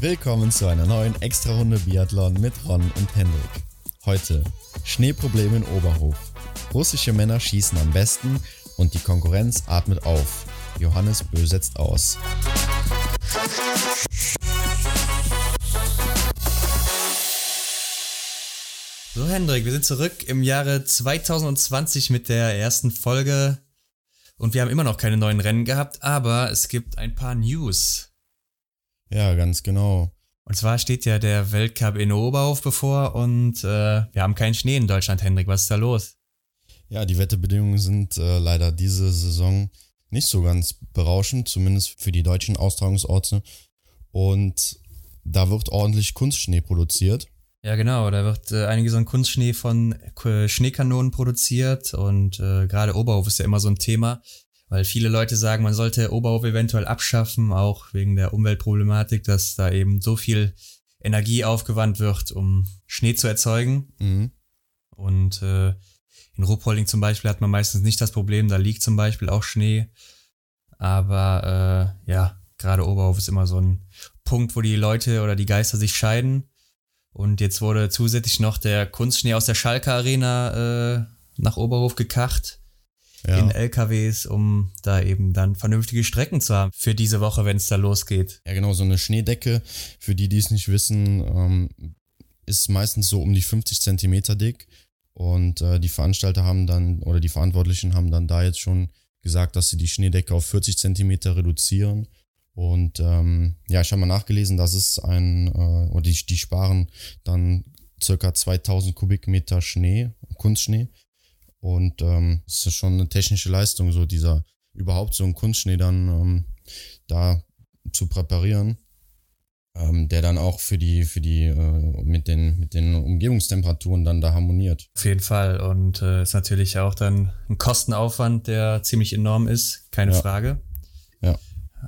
Willkommen zu einer neuen Extra-Runde Biathlon mit Ron und Hendrik. Heute Schneeprobleme in Oberhof. Russische Männer schießen am besten und die Konkurrenz atmet auf. Johannes Bö setzt aus. So, Hendrik, wir sind zurück im Jahre 2020 mit der ersten Folge und wir haben immer noch keine neuen Rennen gehabt, aber es gibt ein paar News. Ja, ganz genau. Und zwar steht ja der Weltcup in Oberhof bevor und äh, wir haben keinen Schnee in Deutschland, Hendrik. Was ist da los? Ja, die Wetterbedingungen sind äh, leider diese Saison nicht so ganz berauschend, zumindest für die deutschen Austragungsorte. Und da wird ordentlich Kunstschnee produziert. Ja, genau. Da wird äh, einige so ein Kunstschnee von äh, Schneekanonen produziert und äh, gerade Oberhof ist ja immer so ein Thema weil viele Leute sagen, man sollte Oberhof eventuell abschaffen, auch wegen der Umweltproblematik, dass da eben so viel Energie aufgewandt wird, um Schnee zu erzeugen. Mhm. Und äh, in Ruhpolding zum Beispiel hat man meistens nicht das Problem, da liegt zum Beispiel auch Schnee. Aber äh, ja, gerade Oberhof ist immer so ein Punkt, wo die Leute oder die Geister sich scheiden. Und jetzt wurde zusätzlich noch der Kunstschnee aus der Schalke Arena äh, nach Oberhof gekacht ja. in LKWs, um da eben dann vernünftige Strecken zu haben für diese Woche, wenn es da losgeht. Ja, genau, so eine Schneedecke, für die, die es nicht wissen, ähm, ist meistens so um die 50 Zentimeter dick. Und äh, die Veranstalter haben dann, oder die Verantwortlichen haben dann da jetzt schon gesagt, dass sie die Schneedecke auf 40 Zentimeter reduzieren. Und ähm, ja, ich habe mal nachgelesen, dass es ein, äh, oder die, die sparen dann circa 2000 Kubikmeter Schnee, Kunstschnee. Und ähm, es ist schon eine technische Leistung, so dieser überhaupt so einen Kunstschnee dann ähm, da zu präparieren, ähm, der dann auch für die, für die, äh, mit den, mit den Umgebungstemperaturen dann da harmoniert. Auf jeden Fall. Und äh, ist natürlich auch dann ein Kostenaufwand, der ziemlich enorm ist, keine ja. Frage. Ja.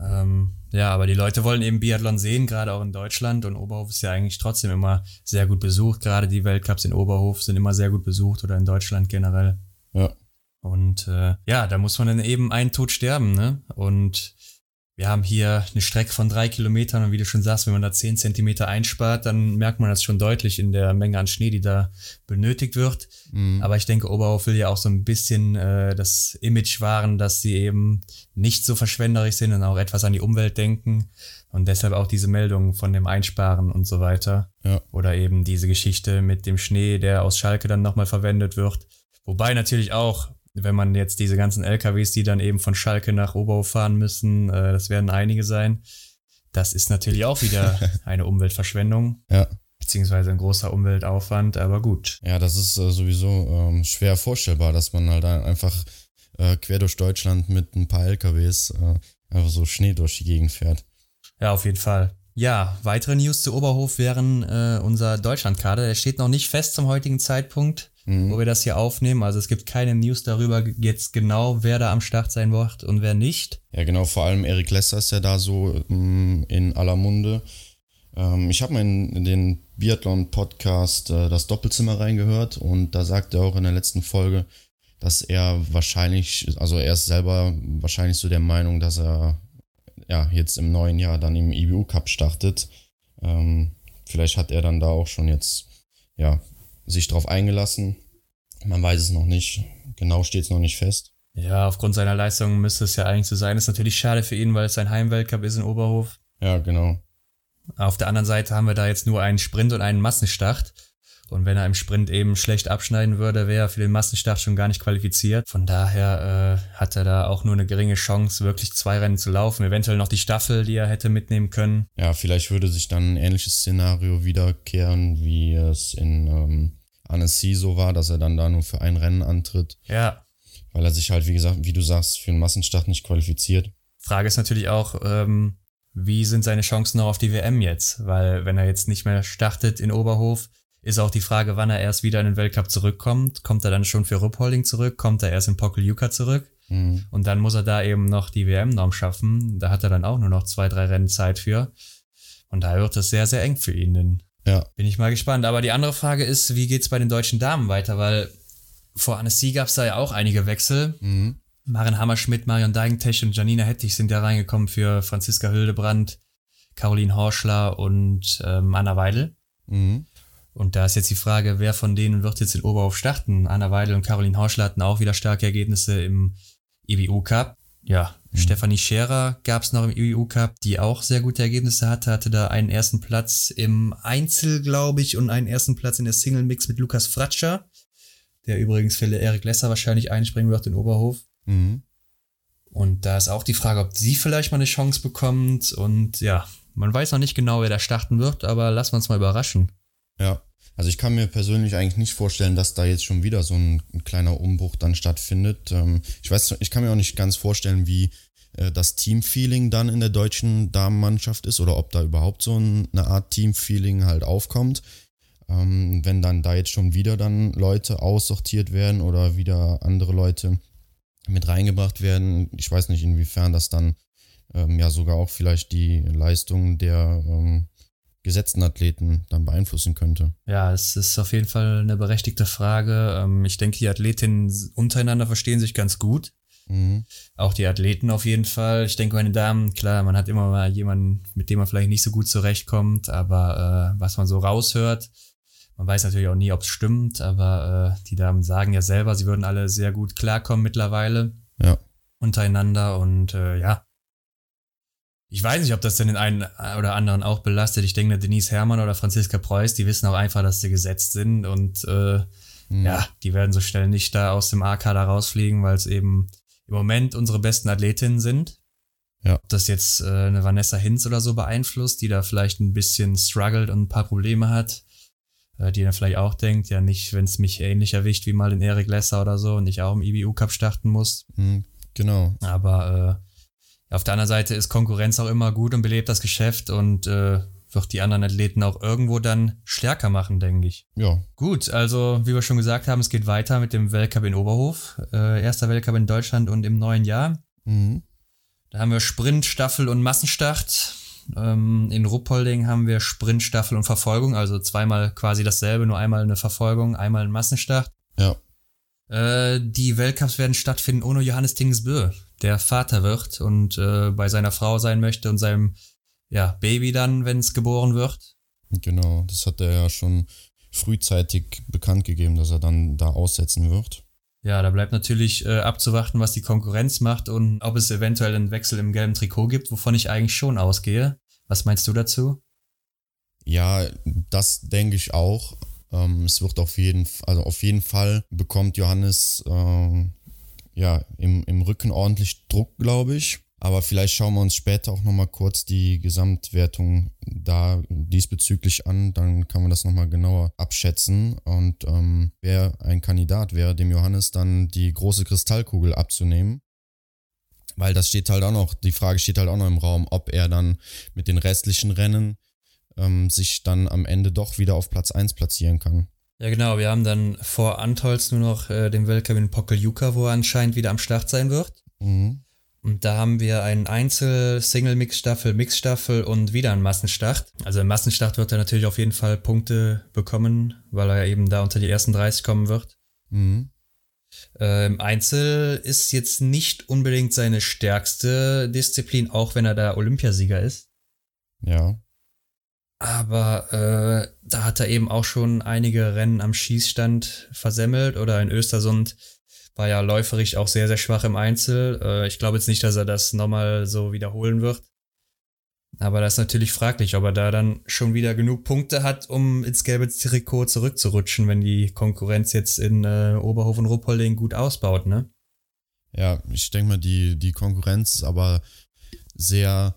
Ähm, ja, aber die Leute wollen eben Biathlon sehen, gerade auch in Deutschland. Und Oberhof ist ja eigentlich trotzdem immer sehr gut besucht. Gerade die Weltcups in Oberhof sind immer sehr gut besucht oder in Deutschland generell. Ja. Und äh, ja, da muss man dann eben einen Tod sterben, ne? Und wir haben hier eine Strecke von drei Kilometern und wie du schon sagst, wenn man da zehn Zentimeter einspart, dann merkt man das schon deutlich in der Menge an Schnee, die da benötigt wird. Mhm. Aber ich denke, Oberhof will ja auch so ein bisschen äh, das Image wahren, dass sie eben nicht so verschwenderisch sind und auch etwas an die Umwelt denken. Und deshalb auch diese Meldung von dem Einsparen und so weiter. Ja. Oder eben diese Geschichte mit dem Schnee, der aus Schalke dann nochmal verwendet wird. Wobei natürlich auch, wenn man jetzt diese ganzen LKWs, die dann eben von Schalke nach Oberhof fahren müssen, äh, das werden einige sein, das ist natürlich auch wieder eine Umweltverschwendung. Ja. Beziehungsweise ein großer Umweltaufwand, aber gut. Ja, das ist äh, sowieso ähm, schwer vorstellbar, dass man halt einfach äh, quer durch Deutschland mit ein paar LKWs äh, einfach so Schnee durch die Gegend fährt. Ja, auf jeden Fall. Ja, weitere News zu Oberhof wären äh, unser Deutschlandkader. Der steht noch nicht fest zum heutigen Zeitpunkt mhm. wo wir das hier aufnehmen. Also es gibt keine News darüber jetzt genau, wer da am Start sein wird und wer nicht. Ja, genau, vor allem Erik Lesser ist ja da so mm, in aller Munde. Ähm, ich habe mal in, in, den Biathlon-Podcast äh, das Doppelzimmer reingehört und da sagt er auch in der letzten Folge, dass er wahrscheinlich, also er ist selber wahrscheinlich so der Meinung, dass er ja jetzt im neuen Jahr dann im IBU Cup startet. Ähm, vielleicht hat er dann da auch schon jetzt ja sich darauf eingelassen. Man weiß es noch nicht. Genau steht es noch nicht fest. Ja, aufgrund seiner Leistung müsste es ja eigentlich so sein. Ist natürlich schade für ihn, weil es sein Heimweltcup ist in Oberhof. Ja, genau. Auf der anderen Seite haben wir da jetzt nur einen Sprint und einen Massenstart. Und wenn er im Sprint eben schlecht abschneiden würde, wäre er für den Massenstart schon gar nicht qualifiziert. Von daher äh, hat er da auch nur eine geringe Chance, wirklich zwei Rennen zu laufen. Eventuell noch die Staffel, die er hätte mitnehmen können. Ja, vielleicht würde sich dann ein ähnliches Szenario wiederkehren, wie es in ähm, Annecy so war, dass er dann da nur für ein Rennen antritt. Ja. Weil er sich halt, wie gesagt, wie du sagst, für einen Massenstart nicht qualifiziert. Frage ist natürlich auch, ähm, wie sind seine Chancen noch auf die WM jetzt? Weil wenn er jetzt nicht mehr startet in Oberhof, ist auch die Frage, wann er erst wieder in den Weltcup zurückkommt. Kommt er dann schon für Ruppolding zurück? Kommt er erst in Pokeljuka zurück? Mhm. Und dann muss er da eben noch die WM-Norm schaffen. Da hat er dann auch nur noch zwei, drei Rennen Zeit für. Und da wird es sehr, sehr eng für ihn. Denn ja. Bin ich mal gespannt. Aber die andere Frage ist, wie geht's bei den deutschen Damen weiter? Weil vor Annecy gab es da ja auch einige Wechsel. Mhm. Maren Hammerschmidt, Marion Deigentech und Janina Hettich sind ja reingekommen für Franziska Hildebrand, Caroline Horschler und ähm, Anna Weidel. Mhm. Und da ist jetzt die Frage, wer von denen wird jetzt in Oberhof starten? Anna Weidel und Caroline Horschler hatten auch wieder starke Ergebnisse im IBU Cup. Ja, mhm. Stefanie Scherer gab es noch im IBU Cup, die auch sehr gute Ergebnisse hatte, hatte da einen ersten Platz im Einzel, glaube ich, und einen ersten Platz in der Single Mix mit Lukas Fratscher, der übrigens für Erik Lesser wahrscheinlich einspringen wird in Oberhof. Mhm. Und da ist auch die Frage, ob sie vielleicht mal eine Chance bekommt. Und ja, man weiß noch nicht genau, wer da starten wird, aber lassen wir uns mal überraschen. Ja, also ich kann mir persönlich eigentlich nicht vorstellen, dass da jetzt schon wieder so ein, ein kleiner Umbruch dann stattfindet. Ähm, ich weiß, ich kann mir auch nicht ganz vorstellen, wie das Teamfeeling dann in der deutschen Damenmannschaft ist oder ob da überhaupt so ein, eine Art Teamfeeling halt aufkommt. Ähm, wenn dann da jetzt schon wieder dann Leute aussortiert werden oder wieder andere Leute mit reingebracht werden. Ich weiß nicht, inwiefern das dann ähm, ja sogar auch vielleicht die Leistung der ähm, gesetzten Athleten dann beeinflussen könnte. Ja, es ist auf jeden Fall eine berechtigte Frage. Ähm, ich denke, die Athletinnen untereinander verstehen sich ganz gut. Mhm. Auch die Athleten auf jeden Fall. Ich denke, meine Damen, klar, man hat immer mal jemanden, mit dem man vielleicht nicht so gut zurechtkommt, aber äh, was man so raushört, man weiß natürlich auch nie, ob es stimmt, aber äh, die Damen sagen ja selber, sie würden alle sehr gut klarkommen mittlerweile. Ja. Untereinander und äh, ja. Ich weiß nicht, ob das denn den einen oder anderen auch belastet. Ich denke, Denise Herrmann oder Franziska Preuß, die wissen auch einfach, dass sie gesetzt sind und äh, mhm. ja, die werden so schnell nicht da aus dem A-Kader rausfliegen, weil es eben im Moment unsere besten Athletinnen sind. Ja. Ob das jetzt äh, eine Vanessa Hinz oder so beeinflusst, die da vielleicht ein bisschen struggelt und ein paar Probleme hat, äh, die dann vielleicht auch denkt, ja nicht, wenn es mich ähnlich erwischt wie mal den Erik Lesser oder so und ich auch im IBU Cup starten muss. Mhm, genau. Aber äh, auf der anderen Seite ist Konkurrenz auch immer gut und belebt das Geschäft und äh, wird die anderen Athleten auch irgendwo dann stärker machen, denke ich. Ja. Gut, also wie wir schon gesagt haben, es geht weiter mit dem Weltcup in Oberhof. Äh, erster Weltcup in Deutschland und im neuen Jahr. Mhm. Da haben wir Sprint, Staffel und Massenstart. Ähm, in Ruppolding haben wir Sprint, Staffel und Verfolgung, also zweimal quasi dasselbe, nur einmal eine Verfolgung, einmal ein Massenstart. Ja. Äh, die Weltcups werden stattfinden ohne Johannes Tingsbö, der Vater wird und äh, bei seiner Frau sein möchte und seinem ja, Baby dann, wenn es geboren wird. Genau, das hat er ja schon frühzeitig bekannt gegeben, dass er dann da aussetzen wird. Ja, da bleibt natürlich äh, abzuwarten, was die Konkurrenz macht und ob es eventuell einen Wechsel im gelben Trikot gibt, wovon ich eigentlich schon ausgehe. Was meinst du dazu? Ja, das denke ich auch. Ähm, es wird auf jeden, also auf jeden Fall bekommt Johannes äh, ja im, im Rücken ordentlich Druck, glaube ich. Aber vielleicht schauen wir uns später auch nochmal kurz die Gesamtwertung da diesbezüglich an. Dann kann man das nochmal genauer abschätzen. Und ähm, wer ein Kandidat wäre, dem Johannes dann die große Kristallkugel abzunehmen. Weil das steht halt auch noch, die Frage steht halt auch noch im Raum, ob er dann mit den restlichen Rennen ähm, sich dann am Ende doch wieder auf Platz 1 platzieren kann. Ja, genau. Wir haben dann vor Antolz nur noch äh, den Weltcup in Pokeljuka, wo er anscheinend wieder am Start sein wird. Mhm. Und da haben wir einen Einzel-, Single-Mix-Staffel, Mix-Staffel und wieder einen Massenstart. Also im Massenstart wird er natürlich auf jeden Fall Punkte bekommen, weil er eben da unter die ersten 30 kommen wird. Mhm. Ähm, Einzel ist jetzt nicht unbedingt seine stärkste Disziplin, auch wenn er da Olympiasieger ist. Ja. Aber äh, da hat er eben auch schon einige Rennen am Schießstand versemmelt oder in Östersund war ja läuferisch auch sehr, sehr schwach im Einzel. Äh, ich glaube jetzt nicht, dass er das nochmal so wiederholen wird. Aber das ist natürlich fraglich, ob er da dann schon wieder genug Punkte hat, um ins gelbe Trikot zurückzurutschen, wenn die Konkurrenz jetzt in äh, Oberhof und Ruppolding gut ausbaut, ne? Ja, ich denke mal, die, die Konkurrenz ist aber sehr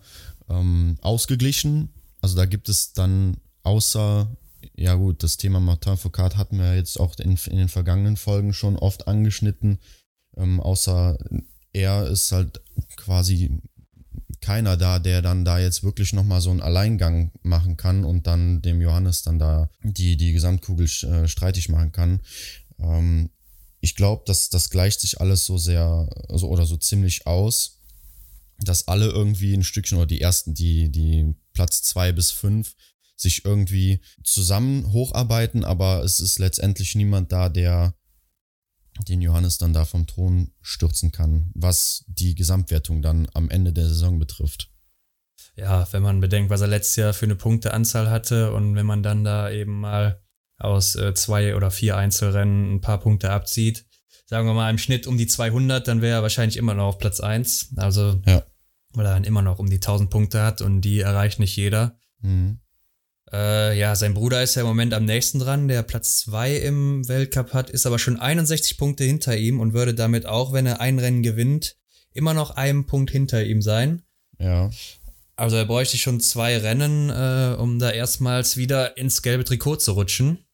ähm, ausgeglichen. Also da gibt es dann außer ja gut, das Thema Martin Foucault hatten wir jetzt auch in, in den vergangenen Folgen schon oft angeschnitten. Ähm, außer er ist halt quasi keiner da, der dann da jetzt wirklich nochmal so einen Alleingang machen kann und dann dem Johannes dann da die, die Gesamtkugel äh, streitig machen kann. Ähm, ich glaube, dass das gleicht sich alles so sehr also, oder so ziemlich aus, dass alle irgendwie ein Stückchen oder die ersten, die, die Platz zwei bis fünf sich irgendwie zusammen hocharbeiten, aber es ist letztendlich niemand da, der den Johannes dann da vom Thron stürzen kann, was die Gesamtwertung dann am Ende der Saison betrifft. Ja, wenn man bedenkt, was er letztes Jahr für eine Punkteanzahl hatte und wenn man dann da eben mal aus äh, zwei oder vier Einzelrennen ein paar Punkte abzieht, sagen wir mal im Schnitt um die 200, dann wäre er wahrscheinlich immer noch auf Platz 1. Also, ja. weil er dann immer noch um die 1000 Punkte hat und die erreicht nicht jeder. Mhm. Äh, ja, sein Bruder ist ja im Moment am nächsten dran, der Platz 2 im Weltcup hat, ist aber schon 61 Punkte hinter ihm und würde damit auch, wenn er ein Rennen gewinnt, immer noch einen Punkt hinter ihm sein. Ja. Also er bräuchte schon zwei Rennen, äh, um da erstmals wieder ins gelbe Trikot zu rutschen.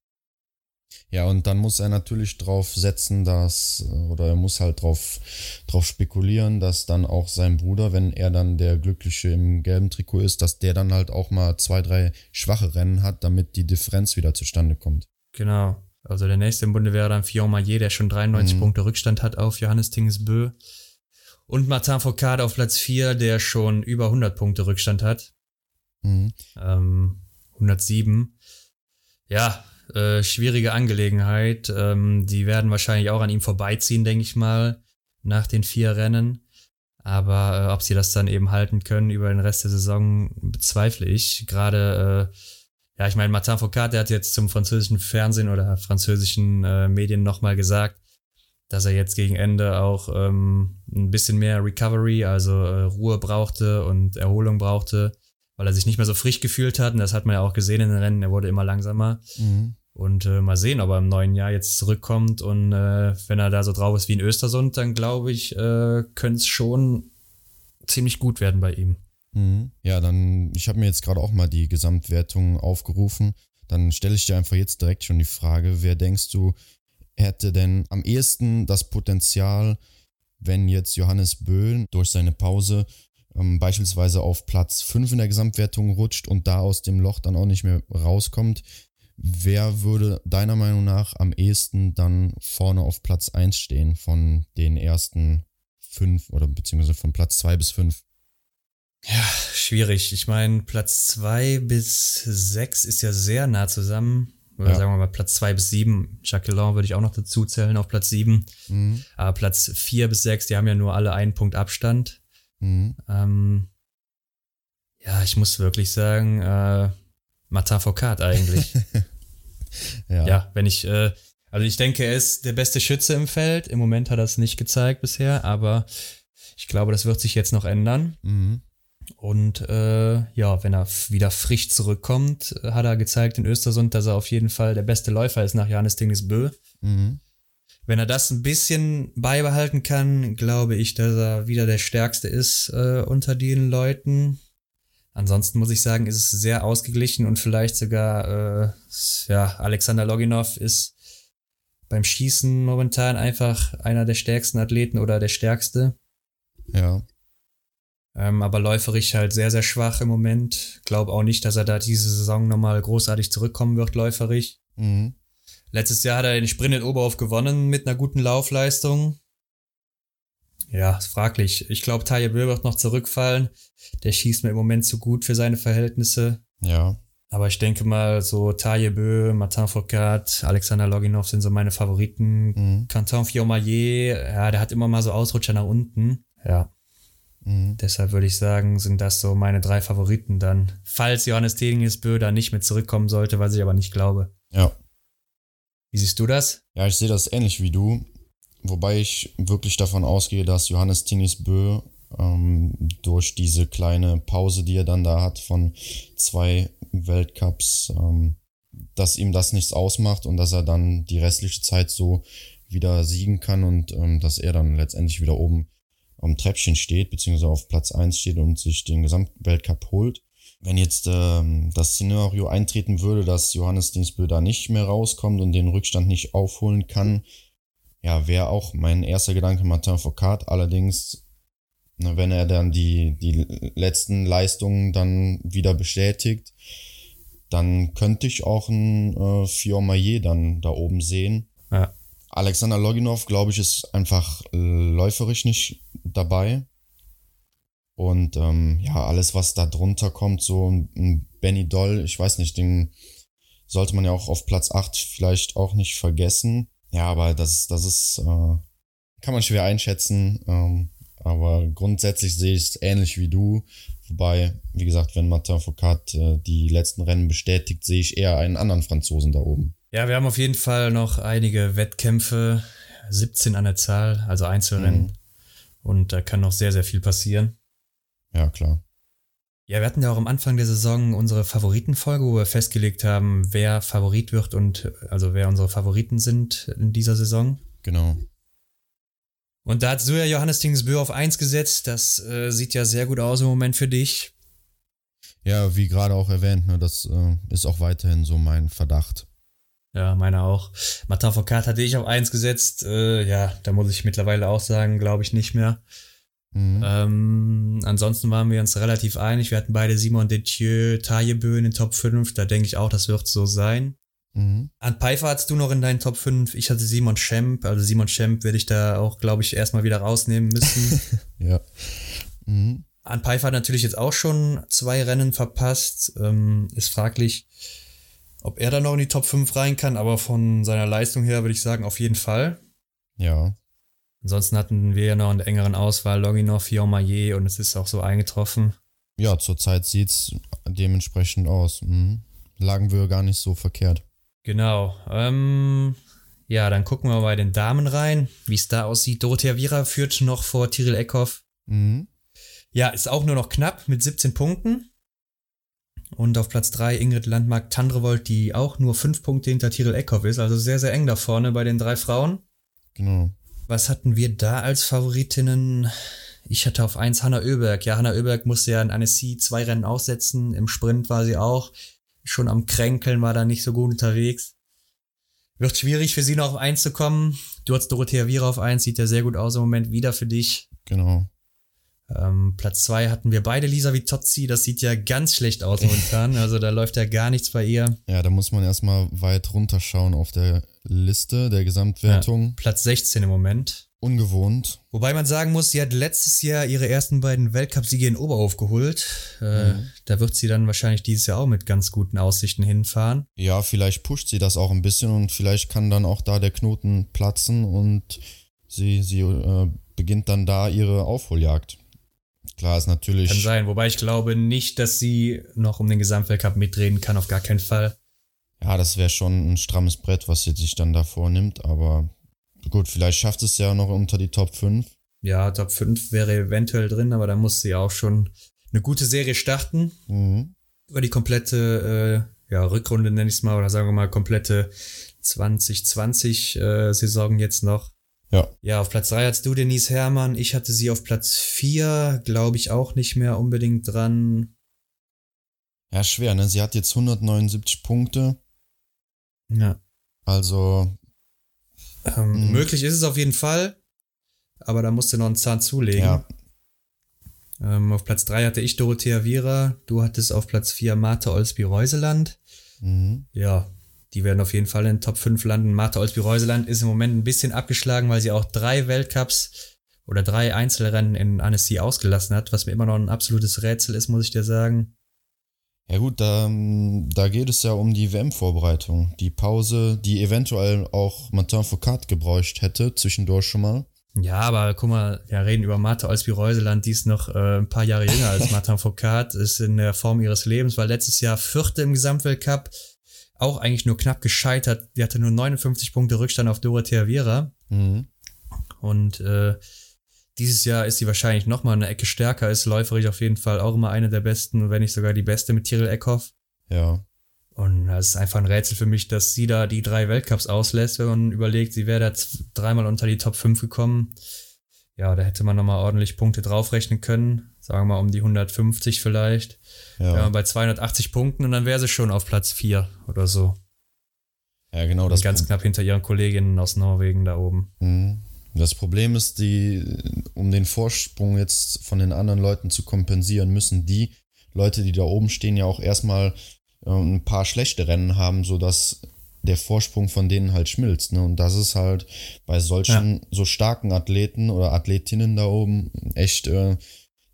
Ja, und dann muss er natürlich drauf setzen, dass, oder er muss halt drauf, drauf spekulieren, dass dann auch sein Bruder, wenn er dann der Glückliche im gelben Trikot ist, dass der dann halt auch mal zwei, drei schwache Rennen hat, damit die Differenz wieder zustande kommt. Genau. Also der nächste im Bunde wäre dann Fillon Maillet, der schon 93 mhm. Punkte Rückstand hat auf Johannes Tingesbö. Und Martin Foucault auf Platz 4, der schon über 100 Punkte Rückstand hat. Mhm. Ähm, 107. Ja, äh, schwierige Angelegenheit. Ähm, die werden wahrscheinlich auch an ihm vorbeiziehen, denke ich mal, nach den vier Rennen. Aber äh, ob sie das dann eben halten können über den Rest der Saison, bezweifle ich. Gerade, äh, ja, ich meine, Martin Foucault, der hat jetzt zum französischen Fernsehen oder französischen äh, Medien nochmal gesagt, dass er jetzt gegen Ende auch ähm, ein bisschen mehr Recovery, also äh, Ruhe brauchte und Erholung brauchte weil er sich nicht mehr so frisch gefühlt hat. Und das hat man ja auch gesehen in den Rennen. Er wurde immer langsamer. Mhm. Und äh, mal sehen, ob er im neuen Jahr jetzt zurückkommt. Und äh, wenn er da so drauf ist wie in Östersund, dann glaube ich, äh, könnte es schon ziemlich gut werden bei ihm. Mhm. Ja, dann, ich habe mir jetzt gerade auch mal die Gesamtwertung aufgerufen. Dann stelle ich dir einfach jetzt direkt schon die Frage, wer denkst du, hätte denn am ehesten das Potenzial, wenn jetzt Johannes Böhl durch seine Pause ähm, beispielsweise auf Platz 5 in der Gesamtwertung rutscht und da aus dem Loch dann auch nicht mehr rauskommt, wer würde deiner Meinung nach am ehesten dann vorne auf Platz 1 stehen von den ersten fünf oder beziehungsweise von Platz 2 bis 5? Ja, schwierig. Ich meine, Platz 2 bis 6 ist ja sehr nah zusammen. Oder ja. sagen wir mal Platz 2 bis 7. Jacqueline würde ich auch noch dazu zählen auf Platz 7. Mhm. Aber Platz 4 bis 6, die haben ja nur alle einen Punkt Abstand. Mhm. Ähm, ja, ich muss wirklich sagen, äh, Martin Foucault eigentlich. ja. ja, wenn ich, äh, also ich denke, er ist der beste Schütze im Feld. Im Moment hat er es nicht gezeigt bisher, aber ich glaube, das wird sich jetzt noch ändern. Mhm. Und äh, ja, wenn er wieder frisch zurückkommt, hat er gezeigt in Östersund, dass er auf jeden Fall der beste Läufer ist nach Janis Dingesbö. Mhm. Wenn er das ein bisschen beibehalten kann, glaube ich, dass er wieder der Stärkste ist äh, unter den Leuten. Ansonsten muss ich sagen, ist es sehr ausgeglichen und vielleicht sogar, äh, ja, Alexander Loginov ist beim Schießen momentan einfach einer der stärksten Athleten oder der stärkste. Ja. Ähm, aber läuferisch halt sehr, sehr schwach im Moment. Glaube auch nicht, dass er da diese Saison nochmal großartig zurückkommen wird, läuferisch. Mhm. Letztes Jahr hat er den Sprint in Oberhof gewonnen mit einer guten Laufleistung. Ja, ist fraglich. Ich glaube, Taje Böhl wird noch zurückfallen. Der schießt mir im Moment zu gut für seine Verhältnisse. Ja. Aber ich denke mal, so Taje Bö, Martin Foucault, Alexander Loginov sind so meine Favoriten. Mhm. Canton Fiomayer, ja, der hat immer mal so Ausrutscher nach unten. Ja. Mhm. Deshalb würde ich sagen, sind das so meine drei Favoriten dann. Falls Johannes Bö da nicht mit zurückkommen sollte, was ich aber nicht glaube. Ja. Wie siehst du das? Ja, ich sehe das ähnlich wie du. Wobei ich wirklich davon ausgehe, dass Johannes Tinis Bö ähm, durch diese kleine Pause, die er dann da hat von zwei Weltcups, ähm, dass ihm das nichts ausmacht und dass er dann die restliche Zeit so wieder siegen kann und ähm, dass er dann letztendlich wieder oben am Treppchen steht, beziehungsweise auf Platz 1 steht und sich den Gesamtweltcup holt. Wenn jetzt ähm, das Szenario eintreten würde, dass Johannes Dingsbö da nicht mehr rauskommt und den Rückstand nicht aufholen kann, ja, wäre auch mein erster Gedanke Martin Foucault. Allerdings, na, wenn er dann die, die letzten Leistungen dann wieder bestätigt, dann könnte ich auch ein äh, Fiormaillet dann da oben sehen. Ja. Alexander Loginov, glaube ich, ist einfach läuferisch nicht dabei. Und ähm, ja, alles, was da drunter kommt, so ein Benny Doll, ich weiß nicht, den sollte man ja auch auf Platz 8 vielleicht auch nicht vergessen. Ja, aber das, das ist, äh, kann man schwer einschätzen. Ähm, aber grundsätzlich sehe ich es ähnlich wie du. Wobei, wie gesagt, wenn Martin Foucault äh, die letzten Rennen bestätigt, sehe ich eher einen anderen Franzosen da oben. Ja, wir haben auf jeden Fall noch einige Wettkämpfe, 17 an der Zahl, also Einzelrennen. Mhm. Und da kann noch sehr, sehr viel passieren. Ja, klar. Ja, wir hatten ja auch am Anfang der Saison unsere Favoritenfolge, wo wir festgelegt haben, wer Favorit wird und also wer unsere Favoriten sind in dieser Saison. Genau. Und da hast du ja Johannes Tingsbö auf 1 gesetzt. Das äh, sieht ja sehr gut aus im Moment für dich. Ja, wie gerade auch erwähnt, ne, das äh, ist auch weiterhin so mein Verdacht. Ja, meine auch. Martin Foucault hatte ich auf 1 gesetzt. Äh, ja, da muss ich mittlerweile auch sagen, glaube ich nicht mehr. Mhm. Ähm, ansonsten waren wir uns relativ einig. Wir hatten beide Simon Detieu, Taillebö in den Top 5. Da denke ich auch, das wird so sein. Mhm. An Pfeiffer hattest du noch in deinen Top 5. Ich hatte Simon Schemp. Also Simon Schemp werde ich da auch, glaube ich, erstmal wieder rausnehmen müssen. ja. Mhm. An Pfeiffer hat natürlich jetzt auch schon zwei Rennen verpasst. Ähm, ist fraglich, ob er da noch in die Top 5 rein kann, aber von seiner Leistung her würde ich sagen, auf jeden Fall. Ja. Ansonsten hatten wir ja noch eine engeren Auswahl, Loginov, Fillon und es ist auch so eingetroffen. Ja, zurzeit sieht es dementsprechend aus. Mhm. Lagen wir gar nicht so verkehrt. Genau. Ähm, ja, dann gucken wir bei den Damen rein, wie es da aussieht. Dorothea Viera führt noch vor Tyrell Eckhoff. Mhm. Ja, ist auch nur noch knapp mit 17 Punkten. Und auf Platz 3 Ingrid Landmark-Tandrevold, die auch nur 5 Punkte hinter Tyrell Eckhoff ist. Also sehr, sehr eng da vorne bei den drei Frauen. Genau. Was hatten wir da als Favoritinnen? Ich hatte auf 1 Hanna Oeberg. Ja, Hanna Oeberg musste ja in Annecy zwei Rennen aussetzen. Im Sprint war sie auch schon am Kränkeln, war da nicht so gut unterwegs. Wird schwierig für sie noch auf eins zu kommen. Du hast Dorothea Viera auf eins, sieht ja sehr gut aus im Moment wieder für dich. Genau. Ähm, Platz zwei hatten wir beide Lisa Vitozzi. Das sieht ja ganz schlecht aus momentan. Also da läuft ja gar nichts bei ihr. Ja, da muss man erstmal weit runterschauen auf der Liste der Gesamtwertung. Ja, Platz 16 im Moment. Ungewohnt. Wobei man sagen muss, sie hat letztes Jahr ihre ersten beiden Weltcupsiege in Oberhof geholt. Äh, mhm. Da wird sie dann wahrscheinlich dieses Jahr auch mit ganz guten Aussichten hinfahren. Ja, vielleicht pusht sie das auch ein bisschen und vielleicht kann dann auch da der Knoten platzen und sie, sie äh, beginnt dann da ihre Aufholjagd. Klar ist natürlich. Kann sein, wobei ich glaube nicht, dass sie noch um den Gesamtweltcup mitreden kann, auf gar keinen Fall. Ja, das wäre schon ein strammes Brett, was sie sich dann da vornimmt, aber gut, vielleicht schafft es ja noch unter die Top 5. Ja, Top 5 wäre eventuell drin, aber da muss sie auch schon eine gute Serie starten. Mhm. Über die komplette äh, ja, Rückrunde nenne ich es mal, oder sagen wir mal komplette 2020 äh, jetzt noch. Ja. Ja, auf Platz 3 hattest du Denise Herrmann. Ich hatte sie auf Platz 4, glaube ich auch nicht mehr unbedingt dran. Ja, schwer, ne? Sie hat jetzt 179 Punkte. Ja. Also. Ähm, hm. möglich ist es auf jeden Fall, aber da musst du noch einen Zahn zulegen. Ja. Ähm, auf Platz 3 hatte ich Dorothea Viera, du hattest auf Platz 4 Martha Olsby-Reuseland. Mhm. Ja, die werden auf jeden Fall in den Top 5 landen. Martha Olsby-Reuseland ist im Moment ein bisschen abgeschlagen, weil sie auch drei Weltcups oder drei Einzelrennen in Annecy ausgelassen hat, was mir immer noch ein absolutes Rätsel ist, muss ich dir sagen. Ja gut, da, da geht es ja um die WM-Vorbereitung. Die Pause, die eventuell auch Martin Foucault gebräucht hätte, zwischendurch schon mal. Ja, aber guck mal, wir reden über Martha Olsby-Reuseland, die ist noch äh, ein paar Jahre jünger als Martin Foucault, ist in der Form ihres Lebens, war letztes Jahr Vierte im Gesamtweltcup, auch eigentlich nur knapp gescheitert. Die hatte nur 59 Punkte Rückstand auf Dorothea Viera. Mhm. Und äh, dieses Jahr ist sie wahrscheinlich noch mal eine Ecke stärker, ist läuferig auf jeden Fall auch immer eine der besten, wenn nicht sogar die beste mit Tyrell Eckhoff. Ja. Und das ist einfach ein Rätsel für mich, dass sie da die drei Weltcups auslässt, wenn man überlegt, sie wäre da dreimal unter die Top 5 gekommen. Ja, da hätte man nochmal ordentlich Punkte draufrechnen können. Sagen wir mal um die 150 vielleicht. Ja. Wäre man bei 280 Punkten und dann wäre sie schon auf Platz 4 oder so. Ja, genau. Das ganz knapp hinter ihren Kolleginnen aus Norwegen da oben. Mhm. Das Problem ist, die, um den Vorsprung jetzt von den anderen Leuten zu kompensieren, müssen die Leute, die da oben stehen, ja auch erstmal äh, ein paar schlechte Rennen haben, sodass der Vorsprung von denen halt schmilzt. Ne? Und das ist halt bei solchen ja. so starken Athleten oder Athletinnen da oben echt äh,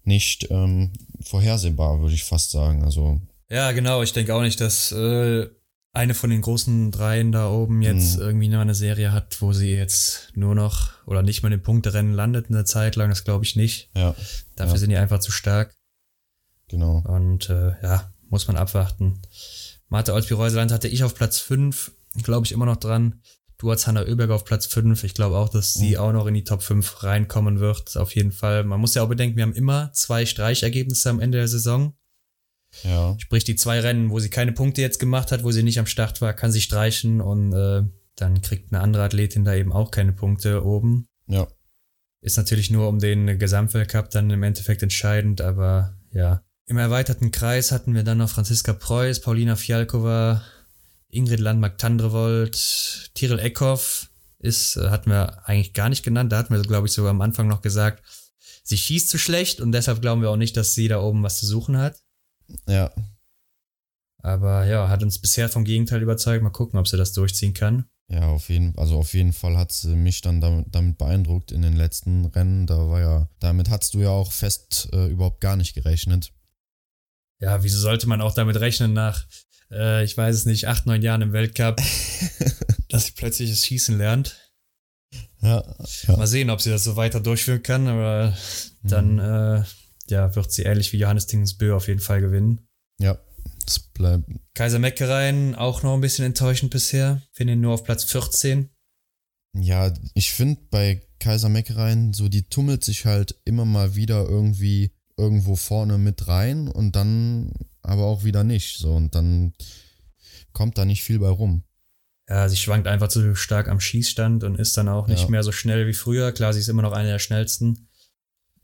nicht ähm, vorhersehbar, würde ich fast sagen. Also ja, genau. Ich denke auch nicht, dass äh, eine von den großen dreien da oben jetzt Mhm. irgendwie noch eine Serie hat, wo sie jetzt nur noch oder nicht mal in den Punkterennen landet eine Zeit lang, das glaube ich nicht. Ja, Dafür Ja. sind die einfach zu stark. genau. Und äh, ja, muss man abwarten. Marte Olsby-Reuseland hatte ich auf Platz 5, glaube ich immer noch dran. Du hast Hanna Oeberg auf Platz 5. Ich glaube auch, dass sie Mhm. auch noch in die Top 5 reinkommen wird. Auf jeden Fall. Man muss ja auch bedenken, wir haben immer zwei Streichergebnisse am Ende der Saison. Ja, Sprich, die zwei Rennen, wo sie keine Punkte jetzt gemacht hat, wo sie nicht am Start war, kann sie streichen und äh, dann kriegt eine andere Athletin da eben auch keine Punkte oben. ja, Ist natürlich nur um den Gesamtweltcup dann im Endeffekt entscheidend, aber ja. Im erweiterten Kreis hatten wir dann noch Franziska Preuß, Paulina Fialkova, Ingrid Landmark-Tandrevold, Tiril Eckhoff ist, äh, hatten wir eigentlich gar nicht genannt. Da hatten wir, glaube ich, sogar am Anfang noch gesagt, sie schießt zu schlecht und deshalb glauben wir auch nicht, dass sie da oben was zu suchen hat. Ja, Aber ja, hat uns bisher vom Gegenteil überzeugt. Mal gucken, ob sie das durchziehen kann. ja, auf jeden, also auf jeden Fall hat sie mich dann damit, damit beeindruckt in den letzten Rennen. Da war ja, damit hast du ja auch fest äh, überhaupt gar nicht gerechnet. Ja, wieso sollte man auch damit rechnen nach, äh, ich weiß es nicht, acht, neun Jahren im Weltcup, dass sie plötzlich das Schießen lernt? Ja, ja. Mal sehen, ob sie das so weiter durchführen kann, aber dann Mhm. äh, ja, wird sie ähnlich wie Johannes Tingensbö auf jeden Fall gewinnen. Ja, es bleibt, Kaiser Meckereien auch noch ein bisschen enttäuschend bisher. Finde ihn nur auf Platz 14. Ja, ich finde bei Kaiser Meckereien, so die tummelt sich halt immer mal wieder irgendwie irgendwo vorne mit rein und dann aber auch wieder nicht. So, und dann kommt da nicht viel bei rum. Ja, sie schwankt einfach zu stark am Schießstand und ist dann auch nicht Ja. mehr so schnell wie früher. Klar, sie ist immer noch eine der schnellsten.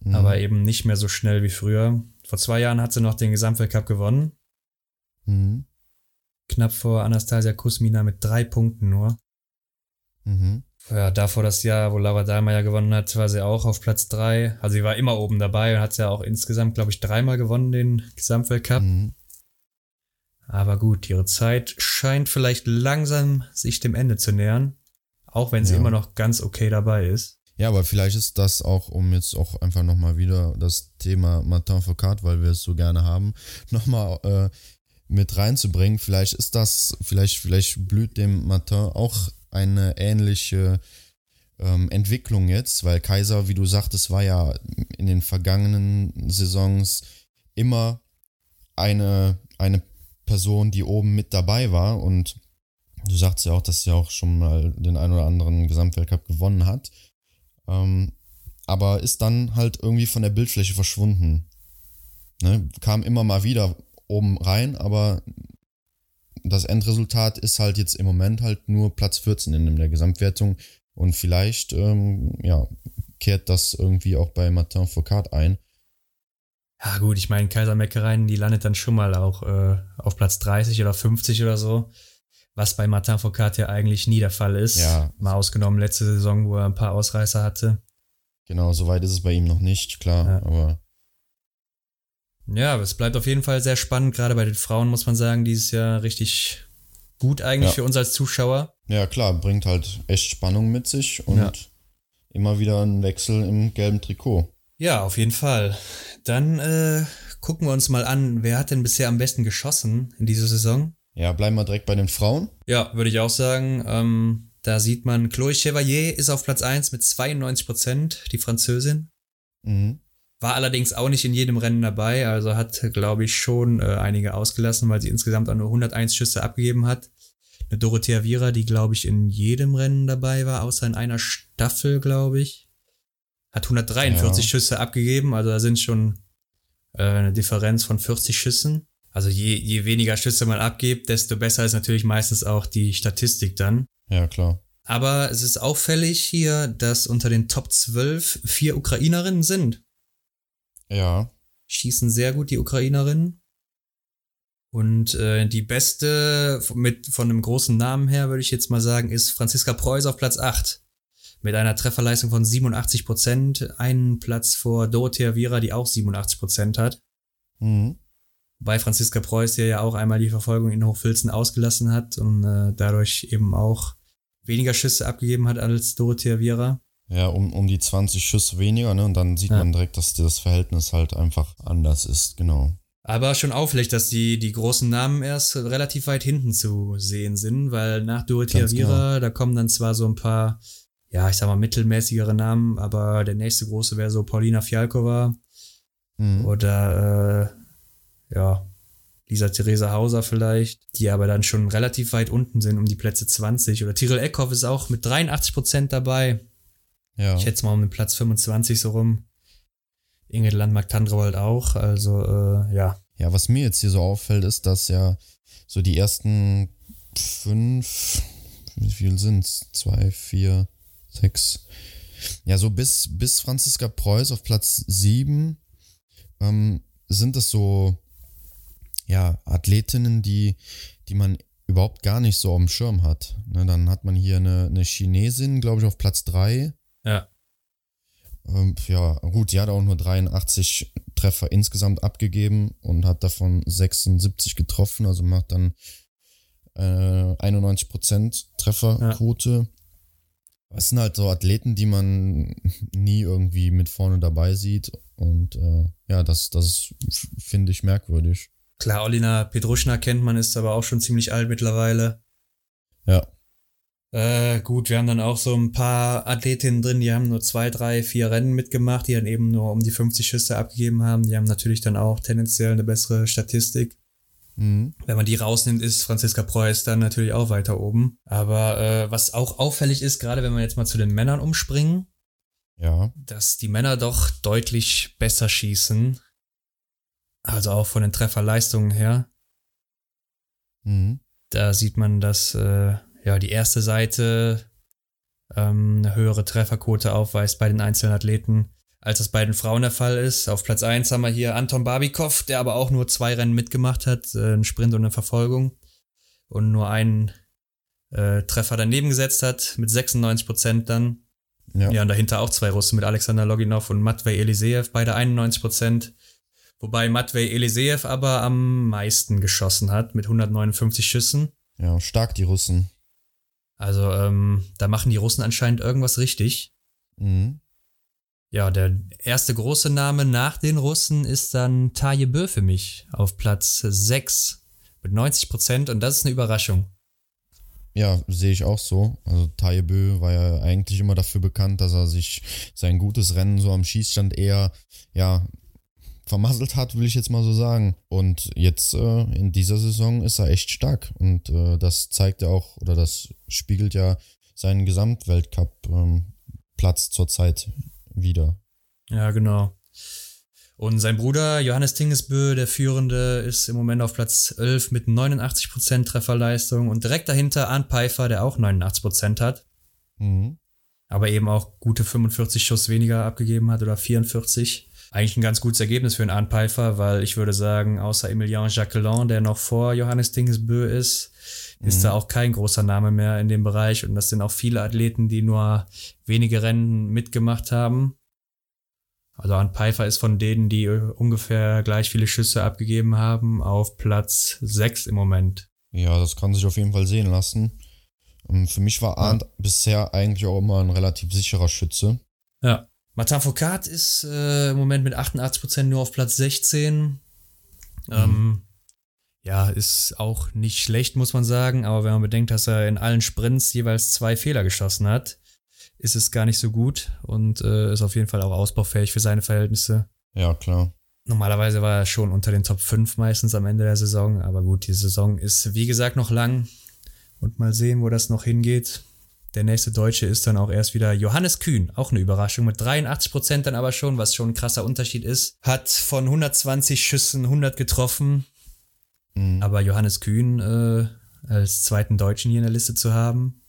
Mhm. aber eben nicht mehr so schnell wie früher. Vor zwei Jahren hat sie noch den Gesamtweltcup gewonnen. Mhm. Knapp vor Anastasia Kusmina mit drei Punkten nur. Mhm. Ja, davor das Jahr, wo Laura Dahlmeier gewonnen hat, war sie auch auf Platz drei. Also sie war immer oben dabei und hat ja auch insgesamt, glaube ich, dreimal gewonnen, den Gesamtweltcup. Mhm. Aber gut, ihre Zeit scheint vielleicht langsam sich dem Ende zu nähern. Auch wenn sie Ja. immer noch ganz okay dabei ist. Ja, aber vielleicht ist das auch, um jetzt auch einfach nochmal wieder das Thema Martin Foucault, weil wir es so gerne haben, nochmal äh, mit reinzubringen. Vielleicht ist das, vielleicht, vielleicht blüht dem Martin auch eine ähnliche ähm, Entwicklung jetzt, weil Kaiser, wie du sagtest, war ja in den vergangenen Saisons immer eine, eine Person, die oben mit dabei war und du sagst ja auch, dass sie auch schon mal den ein oder anderen Gesamtweltcup gewonnen hat. Ähm, aber ist dann halt irgendwie von der Bildfläche verschwunden. Ne? Kam immer mal wieder oben rein, aber das Endresultat ist halt jetzt im Moment halt nur Platz 14 in der Gesamtwertung und vielleicht ähm, ja, kehrt das irgendwie auch bei Martin Foucault ein. Ja, gut, ich meine, Kaiser Meckereien, die landet dann schon mal auch äh, auf Platz 30 oder 50 oder so. Was bei Martin Foucault ja eigentlich nie der Fall ist. Ja. Mal ausgenommen letzte Saison, wo er ein paar Ausreißer hatte. Genau, soweit ist es bei ihm noch nicht, klar, Ja. aber Ja, aber es bleibt auf jeden Fall sehr spannend. Gerade bei den Frauen muss man sagen, dieses Jahr richtig gut eigentlich Ja. für uns als Zuschauer. ja klar, bringt halt echt Spannung mit sich und Ja. immer wieder ein Wechsel im gelben Trikot. Ja, auf jeden Fall. Dann äh, gucken wir uns mal an, wer hat denn bisher am besten geschossen in dieser Saison? Ja, bleiben wir direkt bei den Frauen. Ja, würde ich auch sagen. Ähm, da sieht man, Chloé Chevalier ist auf Platz 1 mit 92 Prozent, die Französin. Mhm. War allerdings auch nicht in jedem Rennen dabei, also hat, glaube ich, schon äh, einige ausgelassen, weil sie insgesamt auch nur 101 Schüsse abgegeben hat. Eine Dorothea Viera, die, glaube ich, in jedem Rennen dabei war, außer in einer Staffel, glaube ich. Hat 143 Ja. Schüsse abgegeben, also da sind schon äh, eine Differenz von 40 Schüssen. Also je, je weniger Schüsse man abgibt, desto besser ist natürlich meistens auch die Statistik dann. Ja, klar. Aber es ist auffällig hier, dass unter den Top 12 vier Ukrainerinnen sind Ja. schießen sehr gut, die Ukrainerinnen. Und äh, die beste mit von einem großen Namen her, würde ich jetzt mal sagen, ist Franziska Preuß auf Platz 8. Mit einer Trefferleistung von 87 Prozent. Einen Platz vor Dorothea Viera, die auch 87 Prozent hat. Mhm. Bei Franziska Preuß, die ja auch einmal die Verfolgung in Hochfilzen ausgelassen hat und äh, dadurch eben auch weniger Schüsse abgegeben hat als Dorothea Viera. Ja, um, um die 20 Schüsse weniger, ne? Und dann sieht Ja. man direkt, dass das Verhältnis halt einfach anders ist, genau. Aber schon auffällig, dass die, die großen Namen erst relativ weit hinten zu sehen sind, weil nach Dorothea Ganz genau. Viera, da kommen dann zwar so ein paar, ja, ich sag mal, mittelmäßigere Namen, aber der nächste große wäre so Paulina Fialkova Mhm. oder, äh, ja, Lisa Theresa Hauser vielleicht, die aber dann schon relativ weit unten sind, um die Plätze 20. Oder Tyrell Eckhoff ist auch mit 83 Prozent dabei. Ja. Ich schätze mal um den Platz 25 so rum. Ingrid Landmark-Tandrold auch. Also, äh, ja. Ja, was mir jetzt hier so auffällt, ist, dass ja so die ersten fünf, wie viel sind's? Zwei, vier, sechs. Ja, so bis, bis Franziska Preuß auf Platz sieben ähm, sind es so, ja, Athletinnen, die, die man überhaupt gar nicht so auf dem Schirm hat. Ne, dann hat man hier eine, eine Chinesin, glaube ich, auf Platz drei. Ja. Ähm, ja, gut, die hat auch nur 83 Treffer insgesamt abgegeben und hat davon 76 getroffen, also macht dann äh, 91% Trefferquote. Es sind halt so Athleten, die man nie irgendwie mit vorne dabei sieht und äh, ja, das, das finde ich merkwürdig. Klar, Olina Petruschna kennt man, ist aber auch schon ziemlich alt mittlerweile. Ja, Äh, gut, wir haben dann auch so ein paar Athletinnen drin, die haben nur zwei, drei, vier Rennen mitgemacht, die dann eben nur um die 50 Schüsse abgegeben haben. Die haben natürlich dann auch tendenziell eine bessere Statistik. mhm. Wenn man die rausnimmt, ist Franziska Preuß dann natürlich auch weiter oben. Aber äh, was auch auffällig ist, gerade wenn wir jetzt mal zu den Männern umspringen, ja, dass die Männer doch deutlich besser schießen. Also auch von den Trefferleistungen her. mhm. Da sieht man, dass äh, ja die erste Seite ähm, eine höhere Trefferquote aufweist bei den einzelnen Athleten, als es bei den Frauen der Fall ist. Auf Platz 1 haben wir hier Anton Barbikov, der aber auch nur zwei Rennen mitgemacht hat, äh, einen Sprint und eine Verfolgung und nur einen äh, Treffer daneben gesetzt hat mit 96 Prozent dann. ja, Ja, und dahinter auch zwei Russen mit Alexander Loginov und Matvei Eliseev, beide 91 Prozent. Wobei Matvei Eliseev aber am meisten geschossen hat mit 159 Schüssen. ja, stark die Russen. Also ähm, da machen die Russen anscheinend irgendwas richtig. Mhm. Ja, der erste große Name nach den Russen ist dann Taje Bö für mich auf Platz 6 mit 90 Prozent und das ist eine Überraschung. Ja, sehe ich auch so. Also Taye Bö war ja eigentlich immer dafür bekannt, dass er sich sein gutes Rennen so am Schießstand eher, ja, vermasselt hat, will ich jetzt mal so sagen. Und jetzt äh, in dieser Saison ist er echt stark. Und äh, das zeigt ja auch, oder das spiegelt ja seinen Gesamtweltcup-Platz zurzeit wieder. Ja, genau. Und sein Bruder Johannes Tingesbö, der Führende, ist im Moment auf Platz 11 mit 89% Trefferleistung und direkt dahinter Arndt Pfeiffer, der auch 89% hat, Mhm. aber eben auch gute 45 Schuss weniger abgegeben hat oder 44. Eigentlich ein ganz gutes Ergebnis für einen Arndt Pfeiffer, weil ich würde sagen, außer Emilien Jacquelin, der noch vor Johannes Tingesbö ist, ist Mhm. da auch kein großer Name mehr in dem Bereich und das sind auch viele Athleten, die nur wenige Rennen mitgemacht haben. Also Arndt Pfeiffer ist von denen, die äh, ungefähr gleich viele Schüsse abgegeben haben, auf Platz 6 im Moment. Ja, das kann sich auf jeden Fall sehen lassen. Ähm, Für mich war Arndt bisher eigentlich auch immer ein relativ sicherer Schütze. Ja. Martin Foucault ist äh, im Moment mit 88% nur auf Platz 16. Ähm, ja, ist auch nicht schlecht, muss man sagen, aber wenn man bedenkt, dass er in allen Sprints jeweils zwei Fehler geschossen hat, ist es gar nicht so gut und äh, ist auf jeden Fall auch ausbaufähig für seine Verhältnisse. Ja, klar. Normalerweise war er schon unter den Top 5 meistens am Ende der Saison, aber gut, die Saison ist wie gesagt noch lang und mal sehen, wo das noch hingeht. Der nächste Deutsche ist dann auch erst wieder Johannes Kühn, auch eine Überraschung mit 83 Prozent dann aber schon, was schon ein krasser Unterschied ist. Hat von 120 Schüssen 100 getroffen, Mhm. aber Johannes Kühn äh, als zweiten Deutschen hier in der Liste zu haben,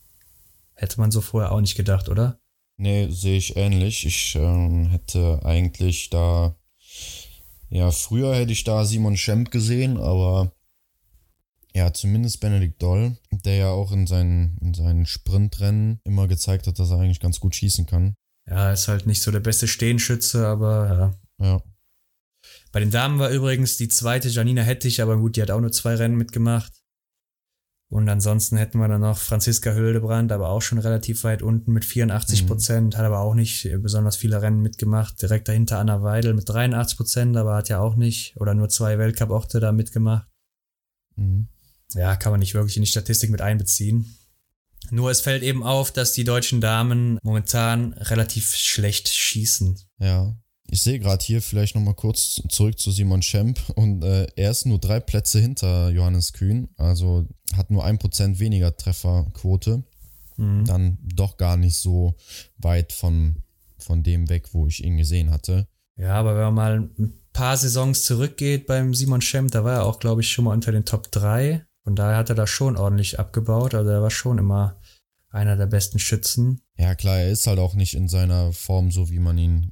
hätte man so vorher auch nicht gedacht, oder? Nee, sehe ich ähnlich. Ich ähm, hätte eigentlich da, ja, früher hätte ich da Simon Schemp gesehen, aber ja, zumindest Benedikt Doll, der ja auch in seinen, in seinen Sprintrennen immer gezeigt hat, dass er eigentlich ganz gut schießen kann. Ja, ist halt nicht so der beste Stehenschütze, aber ja. Ja, Bei den Damen war übrigens die zweite Janina Hettich, aber gut, die hat auch nur zwei Rennen mitgemacht. Und ansonsten hätten wir dann noch Franziska Hildebrand, aber auch schon relativ weit unten mit 84 Prozent, mhm. hat aber auch nicht besonders viele Rennen mitgemacht. Direkt dahinter Anna Weidel mit 83 Prozent, aber hat ja auch nicht oder nur zwei Weltcup-Orte da mitgemacht. Mhm. Ja, kann man nicht wirklich in die Statistik mit einbeziehen. Nur es fällt eben auf, dass die deutschen Damen momentan relativ schlecht schießen. Ja, ich sehe gerade hier vielleicht nochmal kurz zurück zu Simon Schemp und äh, er ist nur drei Plätze hinter Johannes Kühn, also hat nur ein Prozent weniger Trefferquote. Mhm. Dann doch gar nicht so weit von, von dem weg, wo ich ihn gesehen hatte. Ja, aber wenn man mal ein paar Saisons zurückgeht beim Simon Schemp, da war er auch, glaube ich, schon mal unter den Top 3. Von daher hat er da schon ordentlich abgebaut. Also er war schon immer einer der besten Schützen. Ja, klar, er ist halt auch nicht in seiner Form so, wie man ihn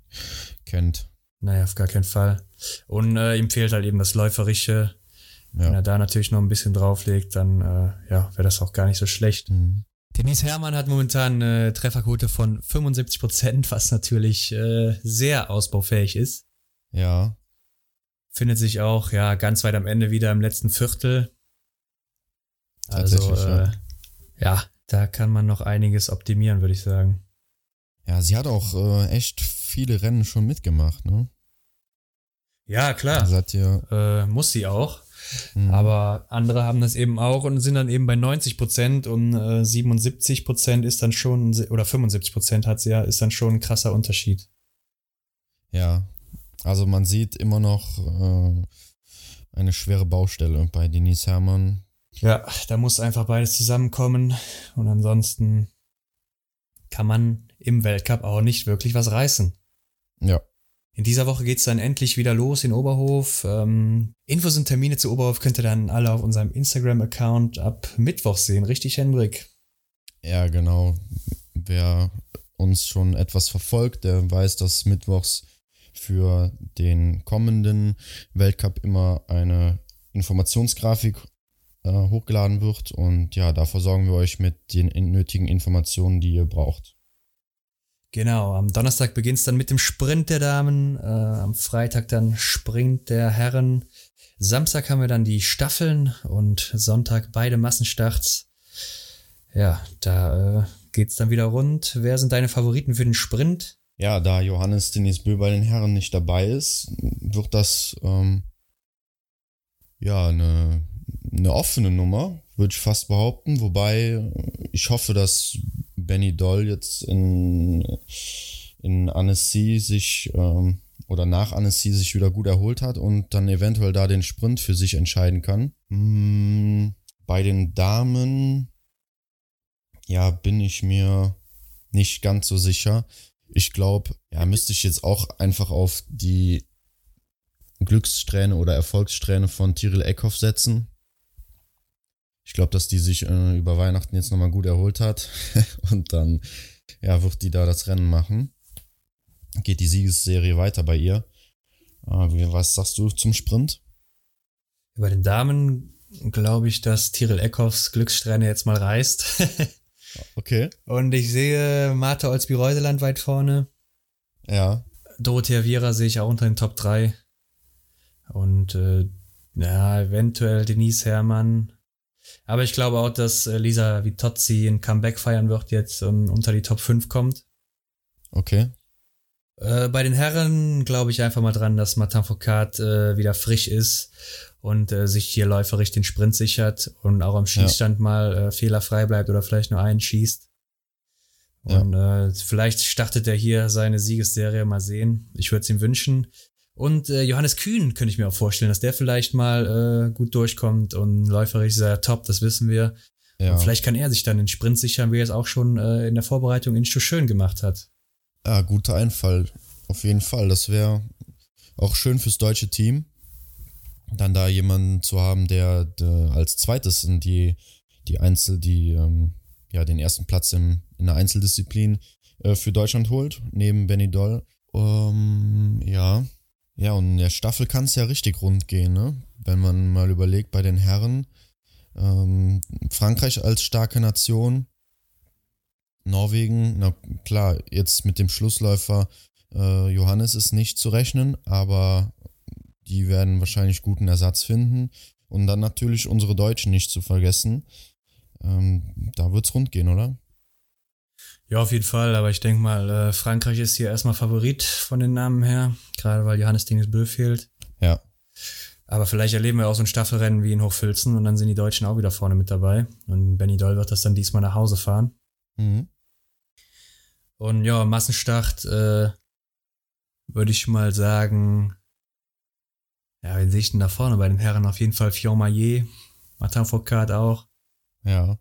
kennt. Naja, auf gar keinen Fall. Und äh, ihm fehlt halt eben das Läuferische. Ja. Wenn er da natürlich noch ein bisschen drauflegt, dann äh, ja, wäre das auch gar nicht so schlecht. Mhm. Denise Herrmann hat momentan eine Trefferquote von 75 Prozent, was natürlich äh, sehr ausbaufähig ist. Ja. Findet sich auch ja ganz weit am Ende wieder im letzten Viertel. Also äh, ja. da kann man noch einiges optimieren, würde ich sagen. Ja, sie hat auch äh, echt viele Rennen schon mitgemacht, ne? Ja, klar. Ihr äh, muss sie auch. Mhm. Aber andere haben das eben auch und sind dann eben bei 90 Prozent und äh, 77 Prozent ist dann schon, oder 75 Prozent hat sie ja, ist dann schon ein krasser Unterschied. Ja, also man sieht immer noch äh, eine schwere Baustelle bei Denise Herrmann. Ja, da muss einfach beides zusammenkommen und ansonsten kann man im Weltcup auch nicht wirklich was reißen. Ja. In dieser Woche geht's dann endlich wieder los in Oberhof. Ähm, Infos und Termine zu Oberhof könnt ihr dann alle auf unserem Instagram-Account ab Mittwoch sehen. Richtig, Hendrik? Ja, genau. Wer uns schon etwas verfolgt, der weiß, dass Mittwochs für den kommenden Weltcup immer eine Informationsgrafik äh, hochgeladen wird. Und ja, da versorgen wir euch mit den nötigen Informationen, die ihr braucht. Genau, am Donnerstag beginnt es dann mit dem Sprint der Damen, äh, am Freitag dann Sprint der Herren. Samstag haben wir dann die Staffeln und Sonntag beide Massenstarts. Ja, da äh, geht's dann wieder rund. Wer sind deine Favoriten für den Sprint? Ja, da Johannes Denis Bö bei den Herren nicht dabei ist, wird das ähm, ja eine eine offene Nummer, würde ich fast behaupten. Wobei ich hoffe, dass Benny Doll jetzt in, in Annecy sich ähm, oder nach Annecy sich wieder gut erholt hat und dann eventuell da den Sprint für sich entscheiden kann. Hm, bei den Damen, ja, bin ich mir nicht ganz so sicher. Ich glaube, ja, müsste ich jetzt auch einfach auf die Glückssträhne oder Erfolgssträhne von Tyrell Eckhoff setzen. Ich glaube, dass die sich äh, über Weihnachten jetzt nochmal gut erholt hat. und dann, ja, wird die da das Rennen machen. Geht die Siegesserie weiter bei ihr. Äh, was sagst du zum Sprint? Bei den Damen glaube ich, dass Tyrell Eckhoffs Glückssträhne jetzt mal reißt. okay. Und ich sehe Martha Olsby-Reuseland weit vorne. Ja. Dorothea Viera sehe ich auch unter den Top 3. Und äh, ja, eventuell Denise Herrmann. Aber ich glaube auch, dass äh, Lisa Vitozzi ein Comeback feiern wird jetzt und unter die Top 5 kommt. Okay. Äh, bei den Herren glaube ich einfach mal dran, dass Martin Foucault äh, wieder frisch ist und äh, sich hier läuferisch den Sprint sichert und auch am Schießstand ja. mal äh, fehlerfrei bleibt oder vielleicht nur einen schießt. Und ja. äh, vielleicht startet er hier seine Siegesserie, mal sehen. Ich würde es ihm wünschen. Und äh, Johannes Kühn könnte ich mir auch vorstellen, dass der vielleicht mal äh, gut durchkommt und läuferisch sehr top, das wissen wir. Ja. Und vielleicht kann er sich dann den Sprint sichern, wie er es auch schon äh, in der Vorbereitung in schön gemacht hat. Ja, guter Einfall. Auf jeden Fall. Das wäre auch schön fürs deutsche Team, dann da jemanden zu haben, der, der als zweites in die, die Einzel, die, ähm, ja, den ersten Platz im, in der Einzeldisziplin äh, für Deutschland holt, neben Benny Doll. Ähm, ja, ja, und in der Staffel kann es ja richtig rund gehen, ne? Wenn man mal überlegt, bei den Herren, ähm, Frankreich als starke Nation, Norwegen, na klar, jetzt mit dem Schlussläufer äh, Johannes ist nicht zu rechnen, aber die werden wahrscheinlich guten Ersatz finden. Und dann natürlich unsere Deutschen nicht zu vergessen. ähm, da wird's rund gehen, oder? Ja, auf jeden Fall, aber ich denke mal, äh, Frankreich ist hier erstmal Favorit von den Namen her, gerade weil Johannes Dingesbö fehlt. Ja. Aber vielleicht erleben wir auch so ein Staffelrennen wie in Hochfilzen und dann sind die Deutschen auch wieder vorne mit dabei. Und Benny Doll wird das dann diesmal nach Hause fahren. Mhm. Und ja, Massenstart äh, würde ich mal sagen, ja, wen sehe ich denn da vorne bei den Herren? Auf jeden Fall Fion Maillet, Martin Foucault auch. Ja.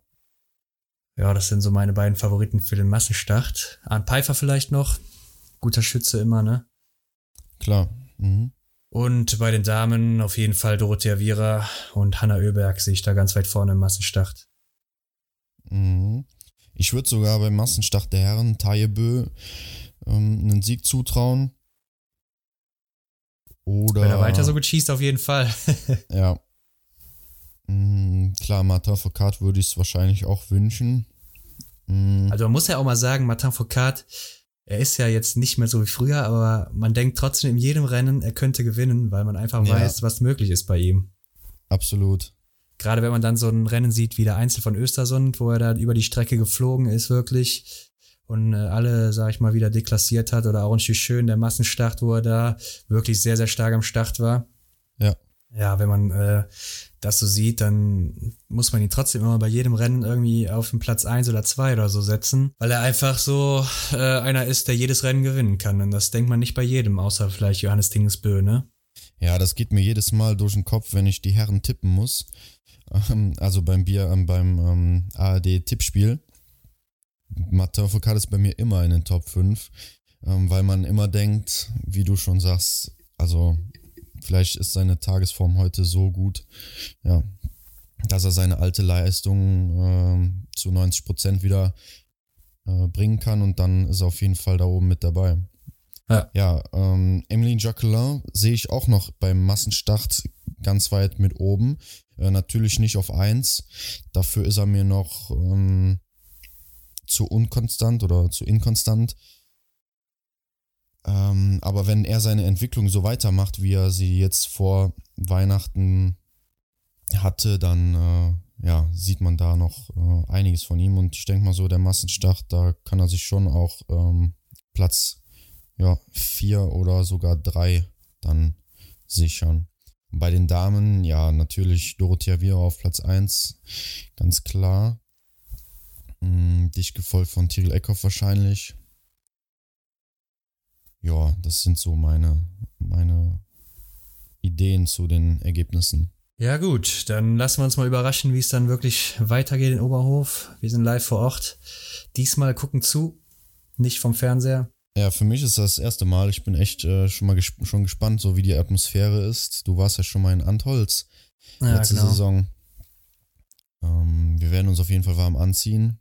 Ja, das sind so meine beiden Favoriten für den Massenstart. Arndt Pfeiffer vielleicht noch. Guter Schütze immer, ne? Klar. Mhm. Und bei den Damen auf jeden Fall Dorothea Viera und Hanna Oeberg sehe ich da ganz weit vorne im Massenstart. Mhm. Ich würde sogar beim Massenstart der Herren Taye Bö ähm, einen Sieg zutrauen. Oder. Wenn er weiter so gut schießt, auf jeden Fall. ja. Mhm, klar, Martin Foucault würde ich es wahrscheinlich auch wünschen. Mhm. Also man muss ja auch mal sagen, Martin Foucault, er ist ja jetzt nicht mehr so wie früher, aber man denkt trotzdem in jedem Rennen, er könnte gewinnen, weil man einfach Ja. weiß, was möglich ist bei ihm. Absolut. Gerade wenn man dann so ein Rennen sieht wie der Einzel von Östersund, wo er da über die Strecke geflogen ist, wirklich. Und äh, alle, sag ich mal, wieder deklassiert hat. Oder auch ein schön der Massenstart, wo er da wirklich sehr, sehr stark am Start war. Ja. Wenn man äh, das so sieht, dann muss man ihn trotzdem immer bei jedem Rennen irgendwie auf den Platz eins oder zwei oder so setzen, weil er einfach so äh, einer ist, der jedes Rennen gewinnen kann. Und das denkt man nicht bei jedem, außer vielleicht Johannes Dingesbö, ne? Ja, das geht mir jedes Mal durch den Kopf, wenn ich die Herren tippen muss. Ähm, also beim Bier, ähm, beim ähm, ARD-Tippspiel. Martin Foucault ist bei mir immer in den Top 5, ähm, weil man immer denkt, wie du schon sagst, also vielleicht ist seine Tagesform heute so gut, ja, dass er seine alte Leistung ähm, zu 90 Prozent wieder äh, bringen kann und dann ist er auf jeden Fall da oben mit dabei. Ja. Ja, ähm, Emmeline Jacquelin sehe ich auch noch beim Massenstart ganz weit mit oben. Äh, natürlich nicht auf 1. Dafür ist er mir noch ähm, zu unkonstant oder zu inkonstant. Ähm, aber wenn er seine Entwicklung so weitermacht, wie er sie jetzt vor Weihnachten hatte, dann äh, ja, sieht man da noch äh, einiges von ihm. Und ich denke mal so, der Massenstart, da kann er sich schon auch ähm, Platz ja, vier oder sogar drei dann sichern. Bei den Damen, ja, natürlich Dorothea Viera auf Platz 1, ganz klar. Hm, dicht gefolgt von Tyrell Eckhoff wahrscheinlich. Ja, das sind so meine, meine Ideen zu den Ergebnissen. Ja gut, dann lassen wir uns mal überraschen, wie es dann wirklich weitergeht in Oberhof. Wir sind live vor Ort. Diesmal gucken zu, nicht vom Fernseher. Ja, für mich ist das das erste Mal. Ich bin echt äh, schon mal gesp schon gespannt, so wie die Atmosphäre ist. Du warst ja schon mal in Antholz Ja, letzte genau. Saison. Ähm, wir werden uns auf jeden Fall warm anziehen.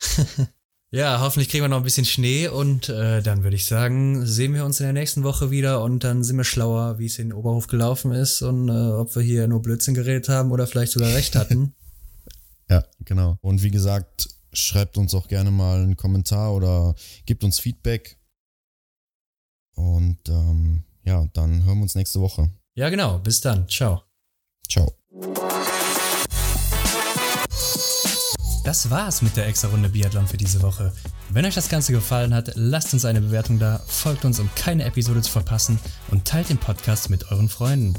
Ja, hoffentlich kriegen wir noch ein bisschen Schnee und äh, dann würde ich sagen, sehen wir uns in der nächsten Woche wieder und dann sind wir schlauer, wie es in Oberhof gelaufen ist und äh, ob wir hier nur Blödsinn geredet haben oder vielleicht sogar recht hatten. Ja, genau. Und wie gesagt, schreibt uns auch gerne mal einen Kommentar oder gebt uns Feedback. Und ähm, ja, dann hören wir uns nächste Woche. ja, genau. Bis dann. Ciao. Ciao. Das war's mit der extra Runde Biathlon für diese Woche. Wenn euch das Ganze gefallen hat, lasst uns eine Bewertung da, folgt uns, um keine Episode zu verpassen und teilt den Podcast mit euren Freunden.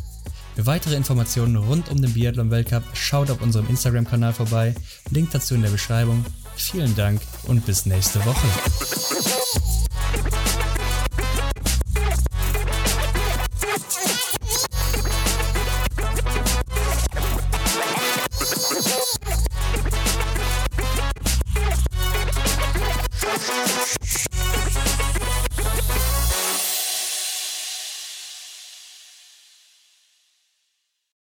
Für weitere Informationen rund um den Biathlon Weltcup schaut auf unserem Instagram-Kanal vorbei. Link dazu in der Beschreibung. Vielen Dank und bis nächste Woche.